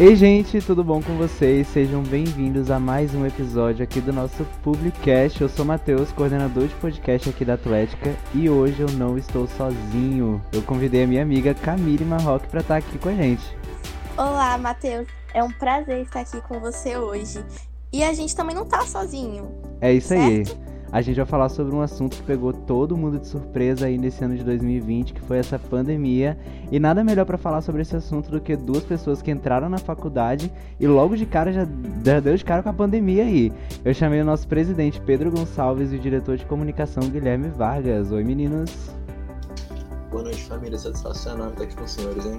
Ei, gente, tudo bom com vocês? Sejam bem-vindos a mais um episódio aqui do nosso Publicast. Eu sou Matheus, coordenador de podcast aqui da Atlética, e hoje eu não estou sozinho. Eu convidei a minha amiga Camille Marroque para estar aqui com a gente. Olá, Matheus. É um prazer estar aqui com você hoje. E a gente também não tá sozinho. É isso certo? aí a gente vai falar sobre um assunto que pegou todo mundo de surpresa aí nesse ano de 2020, que foi essa pandemia. E nada melhor para falar sobre esse assunto do que duas pessoas que entraram na faculdade e logo de cara já deu de cara com a pandemia aí. Eu chamei o nosso presidente Pedro Gonçalves e o diretor de comunicação Guilherme Vargas. Oi, meninos. Boa noite, família. Satisfação enorme estar aqui com os senhores, hein?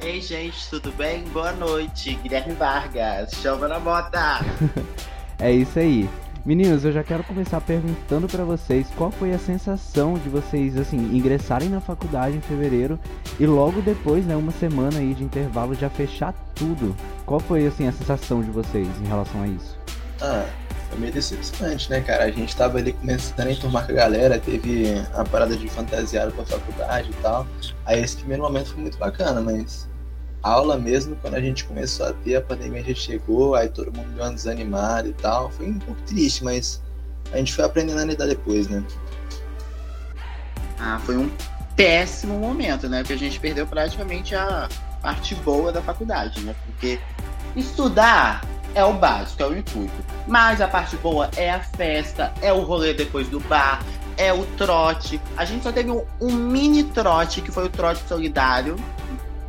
Ei, gente, tudo bem? Boa noite. Guilherme Vargas, chama na bota. é isso aí. Meninos, eu já quero começar perguntando para vocês qual foi a sensação de vocês assim ingressarem na faculdade em fevereiro e logo depois, né, uma semana aí de intervalo já fechar tudo. Qual foi assim a sensação de vocês em relação a isso? Ah, foi meio decepcionante, né, cara? A gente tava ali começando a enturmar com a galera, teve a parada de fantasiado pra faculdade e tal. Aí esse primeiro momento foi muito bacana, mas aula mesmo, quando a gente começou a ter, a pandemia já chegou, aí todo mundo deu uma desanimada e tal. Foi um pouco triste, mas a gente foi aprendendo a lidar depois, né? Ah, foi um péssimo momento, né? Porque a gente perdeu praticamente a parte boa da faculdade, né? Porque estudar é o básico, é o intuito. Mas a parte boa é a festa, é o rolê depois do bar, é o trote. A gente só teve um, um mini trote, que foi o trote solidário,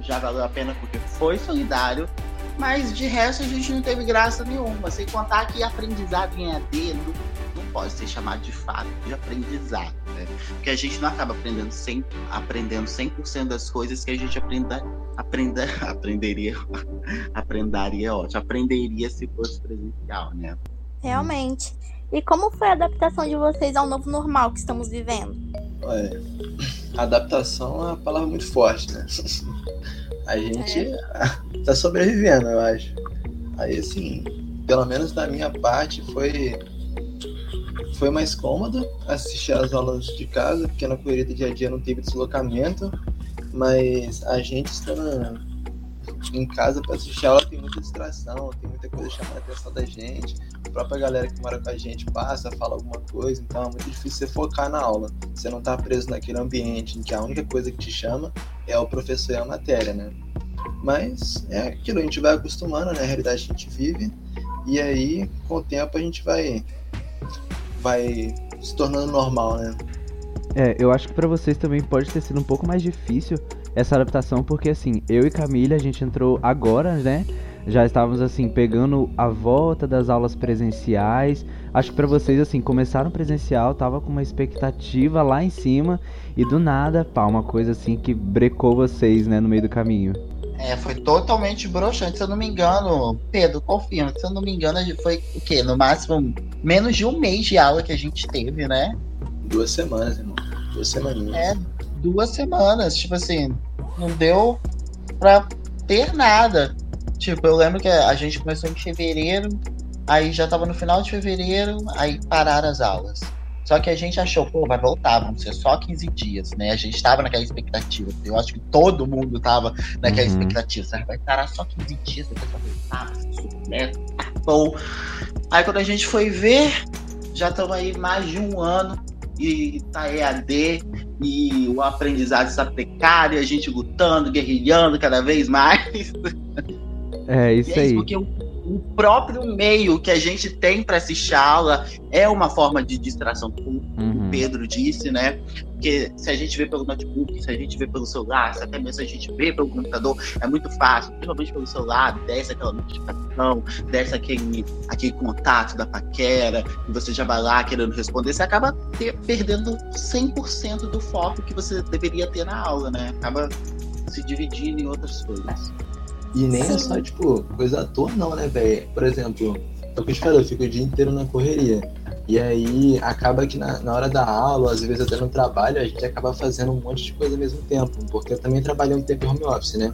já valeu a pena porque foi solidário, mas de resto a gente não teve graça nenhuma. Sem contar que aprendizado em AD não, não pode ser chamado de fato de aprendizado, né? Porque a gente não acaba aprendendo 100%, aprendendo 100% das coisas que a gente aprenda, aprenda, aprenderia, aprenderia, ótimo, aprenderia se fosse presencial, né? Realmente. E como foi a adaptação de vocês ao novo normal que estamos vivendo? Olha, adaptação é uma palavra muito forte, né? A gente é. tá sobrevivendo, eu acho. Aí, assim, pelo menos da minha parte, foi foi mais cômodo assistir as aulas de casa, porque na correria do dia a dia não teve deslocamento, mas a gente estando em casa para assistir aula tem muita distração, tem muita coisa chamando a atenção da gente. A própria galera que mora com a gente passa, fala alguma coisa, então é muito difícil você focar na aula. Você não tá preso naquele ambiente em que a única coisa que te chama é o professor e a matéria, né? Mas é aquilo, a gente vai acostumando, né? A realidade que a gente vive, e aí, com o tempo, a gente vai, vai se tornando normal, né? É, eu acho que para vocês também pode ter sido um pouco mais difícil essa adaptação, porque assim, eu e Camila, a gente entrou agora, né? Já estávamos assim, pegando a volta das aulas presenciais. Acho que para vocês, assim, começaram presencial, tava com uma expectativa lá em cima, e do nada, pá, uma coisa assim que brecou vocês, né, no meio do caminho. É, foi totalmente broxante. Se eu não me engano, Pedro, confirma. Se eu não me engano, foi o quê? No máximo, menos de um mês de aula que a gente teve, né? Duas semanas, irmão. Duas semaninhas. É, duas semanas. Tipo assim, não deu pra ter nada. Tipo, eu lembro que a gente começou em fevereiro, aí já tava no final de fevereiro, aí pararam as aulas. Só que a gente achou, pô, vai voltar, vão ser só 15 dias, né? A gente tava naquela expectativa. Eu acho que todo mundo tava naquela uhum. expectativa. Sabe? Vai parar só 15 dias, depois vai voltar, né? Bom. Aí quando a gente foi ver, já estamos aí mais de um ano e tá EAD e o aprendizado está precário, a gente lutando, guerrilhando cada vez mais. É isso, é isso aí. Porque o, o, próprio meio que a gente tem para assistir a aula é uma forma de distração, como uhum. o Pedro disse, né? Porque se a gente vê pelo notebook, se a gente vê pelo celular, se até mesmo se a gente vê pelo computador, é muito fácil, principalmente pelo celular, desce aquela notificação, desce aquele, aquele contato da paquera, e você já vai lá querendo responder, você acaba ter, perdendo 100% do foco que você deveria ter na aula, né? Acaba se dividindo em outras coisas. E nem Sim. é só, tipo, coisa à toa, não, né, velho? Por exemplo, é o que eu te falei, eu fico o dia inteiro na correria. E aí acaba que na, na, hora da aula, às vezes até no trabalho, a gente acaba fazendo um monte de coisa ao mesmo tempo, porque eu também trabalhei um tempo em home office, né?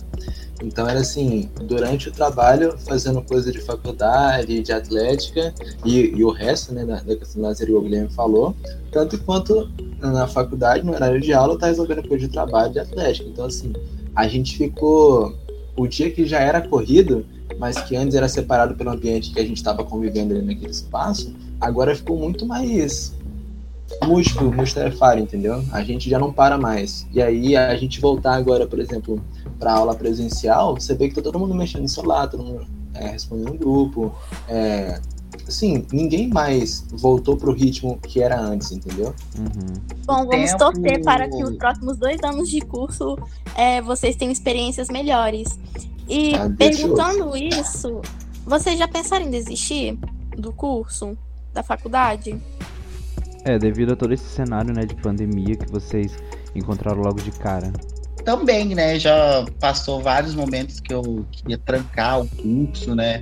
Então era assim, durante o trabalho, fazendo coisa de faculdade, de atlética e, e o resto, né, da, da questão da que o Guilherme falou, tanto quanto na faculdade, no horário de aula, tá resolvendo coisa de trabalho de atlética. Então assim, a gente ficou o dia que já era corrido, mas que antes era separado pelo ambiente que a gente estava convivendo ali naquele espaço, agora ficou muito mais múltiplo, multitarefário, entendeu? A gente já não para mais. E aí, a gente voltar agora, por exemplo, para aula presencial, você vê que tá todo mundo mexendo no celular, todo mundo é, respondendo no grupo. É, assim, ninguém mais voltou pro ritmo que era antes, entendeu? Uhum. Bom, vamos Tempo- torcer para que os próximos dois anos de curso é, vocês tenham experiências melhores. E Ah, deixa eu- perguntando isso, vocês já pensaram em desistir do curso, da faculdade? É, devido a todo esse cenário, né, de pandemia que vocês encontraram logo de cara. Também, né? Já passou vários momentos que eu queria trancar o curso, né?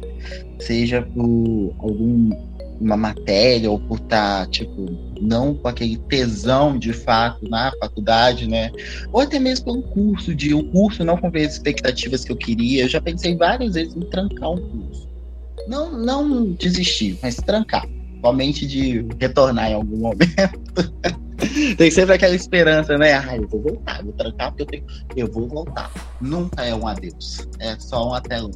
Seja por alguma matéria ou por estar, tipo, não com aquele tesão de fato na faculdade, né? Ou até mesmo pelo curso, de o curso não cumprir as expectativas que eu queria. Eu já pensei várias vezes em trancar um curso. Não, não desistir, mas trancar. Somente de retornar em algum momento. Tem sempre aquela esperança, né? Ah, eu vou voltar, eu vou trancar porque eu tenho. Eu vou voltar. Nunca é um adeus. É só um até logo.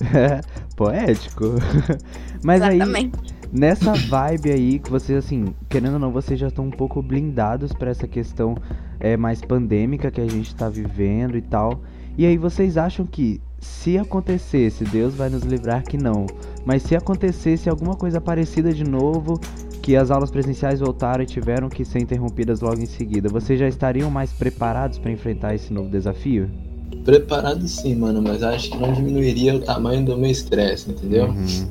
Poético. Mas aí, Exatamente. nessa vibe aí que vocês, assim, querendo ou não, vocês já estão um pouco blindados pra essa questão é, mais pandêmica que a gente tá vivendo e tal. E aí vocês acham que se acontecesse, Deus vai nos livrar que não, mas se acontecesse alguma coisa parecida de novo, que as aulas presenciais voltaram e tiveram que ser interrompidas logo em seguida, vocês já estariam mais preparados pra enfrentar esse novo desafio? Preparado sim, mano, mas acho que não diminuiria o tamanho do meu estresse, entendeu? Uhum.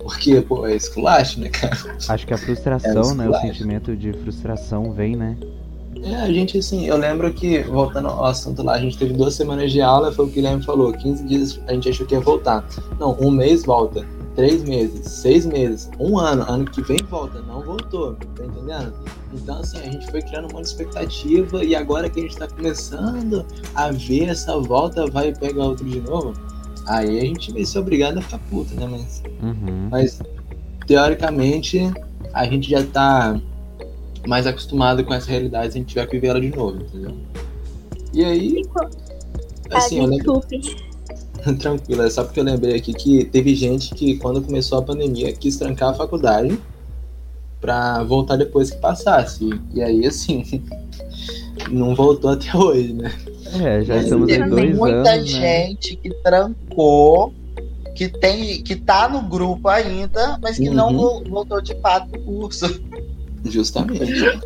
Porque, pô, é esculacho, né, cara? Acho que a É, frustração, isso né? O sentimento de frustração vem, né? É, a gente, assim, eu lembro que, voltando ao assunto lá, a gente teve duas semanas de aula, foi o que o Guilherme falou, 15 dias a gente achou que ia voltar. Não, um mês volta, três meses, seis meses, um ano, ano que vem volta, não voltou, tá entendendo? Então, assim, a gente foi criando uma expectativa e agora que a gente tá começando a ver essa volta, vai pegar outro de novo, aí a gente vai ser obrigado a ficar puto, né, mas... Uhum. Mas, teoricamente, a gente já tá mais acostumado com essa realidade se a gente tiver que viver ela de novo, entendeu? E aí, assim, ah, eu lembro. tranquilo, é só porque eu lembrei aqui que teve gente que, quando começou a pandemia, quis trancar a faculdade pra voltar depois que passasse. E aí, assim, não voltou até hoje, né? É, já Mas estamos teve em dois muita anos, né? gente que trancou, que tem, que tá no grupo ainda, mas que não Uhum. vo- voltou de fato pro curso. Justamente.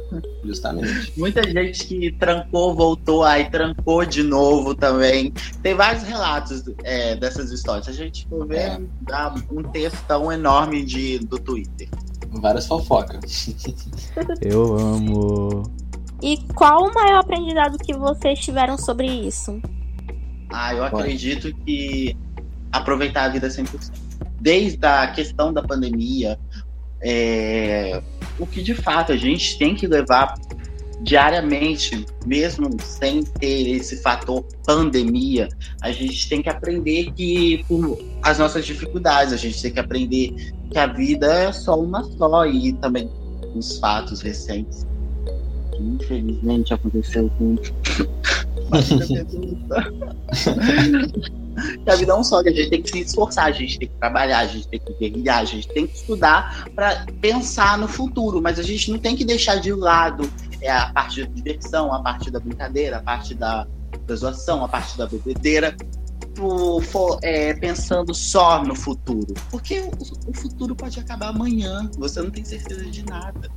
Justamente. Muita gente que trancou, voltou, aí trancou de novo também. Tem vários relatos é, dessas histórias. A gente for ver, É. dá um textão enorme de, do Twitter. Várias fofocas. Eu amo. E qual o maior aprendizado que vocês tiveram sobre isso? Ah, eu Pode. acredito que aproveitar a vida 100%. Desde a questão da pandemia, é, o que de fato a gente tem que levar diariamente, mesmo sem ter esse fator pandemia, a gente tem que aprender que por as nossas dificuldades, a gente tem que aprender que a vida é só uma só e também os fatos recentes que infelizmente aconteceu com que a vida é um só, que a gente tem que se esforçar, a gente tem que trabalhar, a gente tem que guerrilhar, a gente tem que estudar para pensar no futuro, mas a gente não tem que deixar de lado é, a parte da diversão, a parte da brincadeira, a parte da, da zoação, a parte da bebedeira, for, é, pensando só no futuro. Porque o, o futuro pode acabar amanhã, você não tem certeza de nada.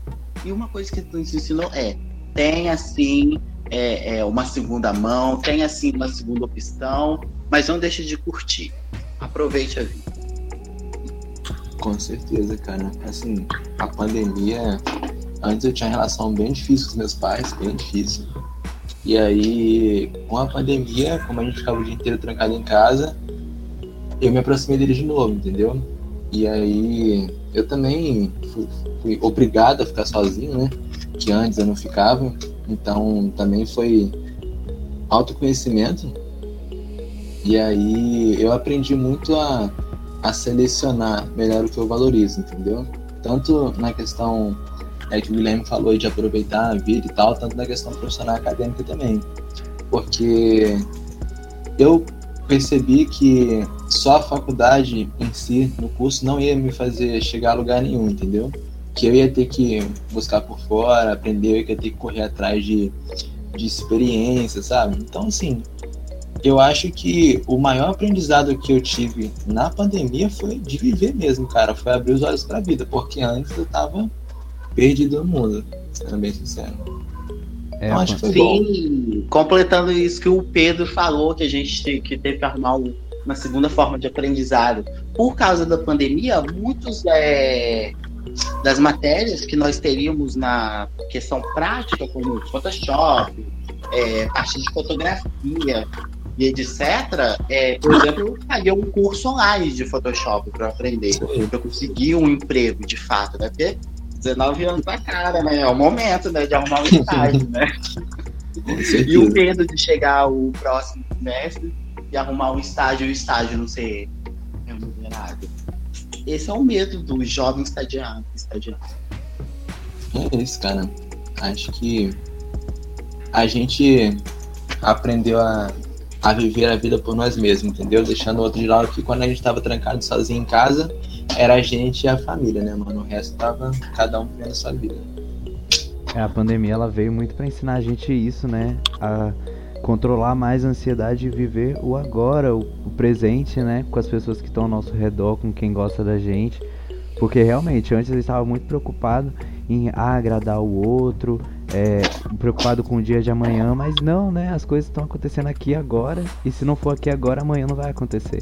E uma coisa que nos ensinou é, tenha assim é, é, uma segunda mão, tenha assim uma segunda opção, mas não deixe de curtir. Aproveite a vida. Com certeza, cara. Assim, a pandemia. Antes eu tinha uma relação bem difícil com os meus pais, bem difícil. E aí, com a pandemia, como a gente ficava o dia inteiro trancado em casa, eu me aproximei deles de novo, entendeu? E aí, eu também fui, fui obrigado a ficar sozinho, né? Que antes eu não ficava. Então, também foi autoconhecimento. E aí, eu aprendi muito a, a selecionar melhor o que eu valorizo, entendeu? Tanto na questão é, que o Guilherme falou de aproveitar a vida e tal, tanto na questão profissional acadêmica também. Porque eu percebi que só a faculdade em si, no curso, não ia me fazer chegar a lugar nenhum, entendeu? Que eu ia ter que buscar por fora, aprender, eu ia ter que correr atrás de, de experiência, sabe? Então, assim, eu acho que o maior aprendizado que eu tive na pandemia foi de viver mesmo, cara. Foi abrir os olhos pra vida, porque antes eu tava perdido no mundo, sendo bem sincero. É, então, acho que foi Sim, bom. completando isso que o Pedro falou, que a gente que teve que arrumar uma segunda forma de aprendizado. Por causa da pandemia, muitos é, das matérias que nós teríamos na questão prática, como Photoshop, é, parte de fotografia e etc., é, por exemplo, eu paguei um curso online de Photoshop para aprender, para eu conseguir um emprego de fato, né? Porque 19 anos na cara, né? É o momento né, de arrumar um estágio, né? e o medo de chegar o próximo semestre e arrumar um estágio e o estágio não ser remunerado. Esse é o medo do jovem estagiário. estagiário. É isso, cara. Acho que a gente aprendeu a, a viver a vida por nós mesmos, entendeu? Deixando o outro de lado que quando a gente estava trancado sozinho em casa, era a gente e a família, né, mano? O resto tava cada um vivendo a sua vida. É, a pandemia ela veio muito para ensinar a gente isso, né? A controlar mais a ansiedade e viver o agora, o, o presente, né? Com as pessoas que estão ao nosso redor, com quem gosta da gente. Porque realmente, antes eu estava muito preocupado em ah, agradar o outro, é, preocupado com o dia de amanhã, mas não, né? As coisas estão acontecendo aqui agora, e se não for aqui agora, amanhã não vai acontecer.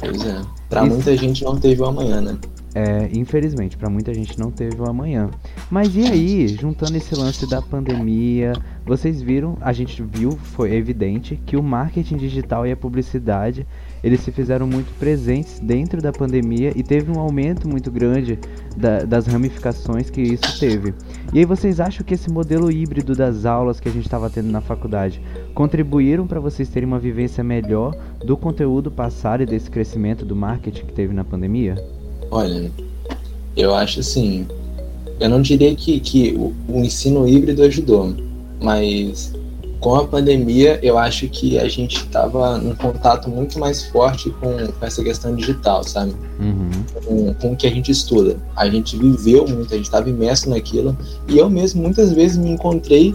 Pois é. Pra Isso... muita gente não teve o amanhã, né? É, infelizmente, para muita gente não teve o amanhã. Mas e aí, juntando esse lance da pandemia, vocês viram, a gente viu, foi evidente que o marketing digital e a publicidade eles se fizeram muito presentes dentro da pandemia e teve um aumento muito grande da, das ramificações que isso teve. E aí vocês acham que esse modelo híbrido das aulas que a gente estava tendo na faculdade contribuíram para vocês terem uma vivência melhor do conteúdo passado e desse crescimento do marketing que teve na pandemia? Olha, eu acho assim, eu não diria que, que o, o ensino híbrido ajudou, mas com a pandemia, eu acho que a gente estava num contato muito mais forte com, com essa questão digital, sabe? Uhum. Com, com, o que a gente estuda. A gente viveu muito, a gente estava imerso naquilo, e eu mesmo muitas vezes me encontrei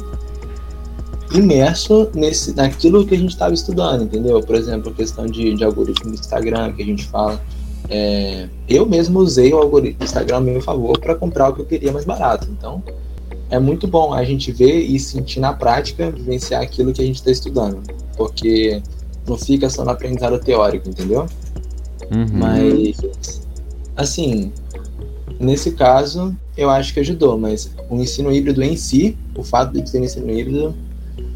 imerso nesse, naquilo que a gente estava estudando, entendeu? Por exemplo, a questão de, de algoritmo do Instagram, que a gente fala. É, eu mesmo usei o algoritmo do Instagram a meu favor para comprar o que eu queria mais barato. Então, é muito bom a gente ver e sentir na prática, vivenciar aquilo que a gente está estudando, porque não fica só no aprendizado teórico, entendeu? Uhum. Mas, assim, nesse caso, eu acho que ajudou, mas o ensino híbrido em si, o fato de ser ensino híbrido,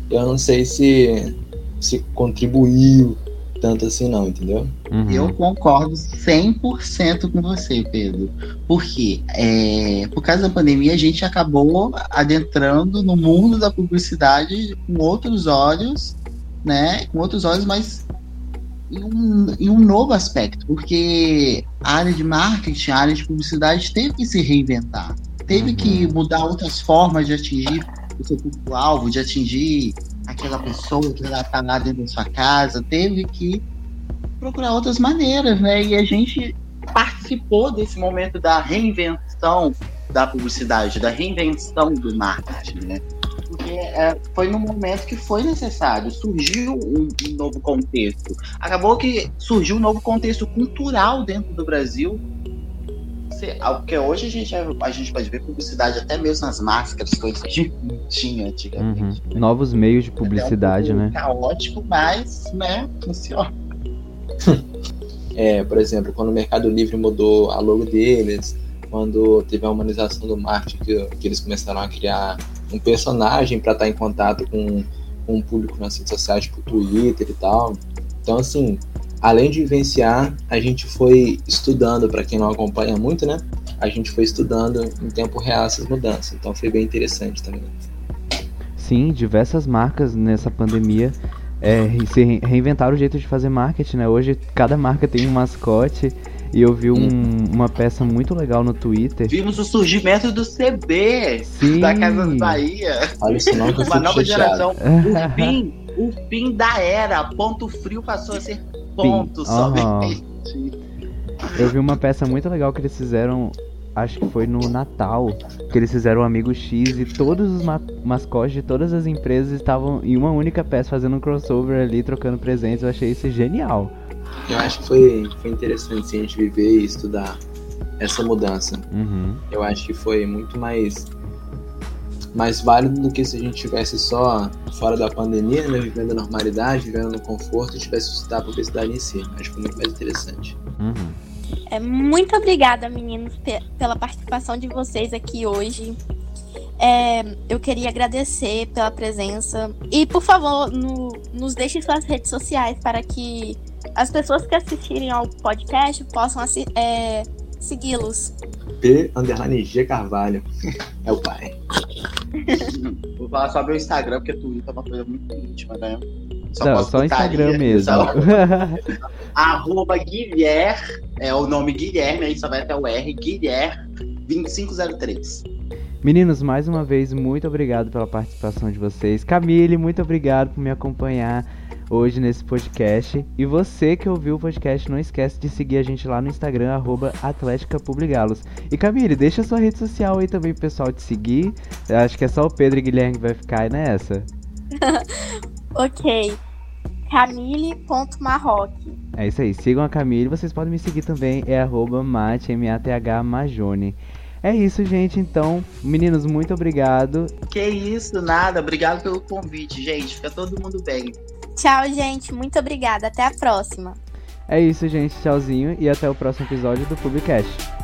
eu não sei se, se contribuiu tanto assim não, entendeu? Uhum. Eu concordo 100% com você, Pedro. Porque é, por causa da pandemia a gente acabou adentrando no mundo da publicidade com outros olhos, né? Com outros olhos, mas em um, em um novo aspecto, porque a área de marketing, a área de publicidade teve que se reinventar, teve uhum. que mudar outras formas de atingir o seu público-alvo, de atingir aquela pessoa que está lá dentro da sua casa, teve que procurar outras maneiras, né? E a gente participou desse momento da reinvenção da publicidade, da reinvenção do marketing, né? Porque é, foi no momento que foi necessário, surgiu um, um novo contexto. Acabou que surgiu um novo contexto cultural dentro do Brasil porque hoje a gente, a gente pode ver publicidade até mesmo nas máscaras, coisas que não tinha antigamente. Uhum. Né? Novos meios de publicidade, é um né? Caótico, mas, né, funciona. É, por exemplo, quando o Mercado Livre mudou a logo deles, quando teve a humanização do marketing, que, que eles começaram a criar um personagem para estar em contato com, com o público nas redes sociais, tipo Twitter e tal. Então, assim, além de vivenciar, a gente foi estudando, para quem não acompanha muito, né? A gente foi estudando em tempo real essas mudanças. Então foi bem interessante também. Sim, diversas marcas nessa pandemia é, se reinventaram o jeito de fazer marketing, né? Hoje cada marca tem um mascote. E eu vi um, hum. uma peça muito legal no Twitter. Vimos o surgimento do CB Sim. da Casa Bahia. Olha isso não, que Uma nova geração. O fim o fim da era. Ponto frio passou a ser ponto. Aham. somente. Eu vi uma peça muito legal que eles fizeram, acho que foi no Natal, que eles fizeram o Amigo X e todos os ma mascotes de todas as empresas estavam em uma única peça fazendo um crossover ali, trocando presentes. Eu achei isso genial. Eu acho que foi, foi interessante sim, a gente viver e estudar essa mudança. Uhum. Eu acho que foi muito mais mais válido do que se a gente tivesse só fora da pandemia, né, vivendo a normalidade, vivendo no conforto e tivesse estudar a publicidade em si. Acho muito mais interessante. Uhum. É, muito obrigada, meninos, pe- pela participação de vocês aqui hoje. É, eu queria agradecer pela presença. E, por favor, no- nos deixe suas redes sociais para que as pessoas que assistirem ao podcast possam é, segui-los. P underline G Carvalho. É o pai. Vou falar só meu Instagram, porque Twitter é uma coisa muito íntima, né? Não, posto só Instagram mesmo. só- Arroba Guilherme, é o nome Guilherme, aí só vai até o R, Guilherme 2503. Meninos, mais uma vez, muito obrigado pela participação de vocês. Camille, muito obrigado por me acompanhar hoje nesse podcast. E você que ouviu o podcast, não esquece de seguir a gente lá no Instagram, arroba Atlética Publigalos. E Camille, deixa sua rede social aí também pro pessoal te seguir. Eu acho que é só o Pedro e Guilherme que vai ficar aí nessa. Ok. Camille.marroque. É isso aí, sigam a Camille. Vocês podem me seguir também, é arroba mate, M-A-T-H, Majone. É isso, gente. Então, meninos, muito obrigado. Que isso, nada. Obrigado pelo convite, gente. Fica todo mundo bem. Tchau, gente. Muito obrigada. Até a próxima. É isso, gente. Tchauzinho e até o próximo episódio do Publicast.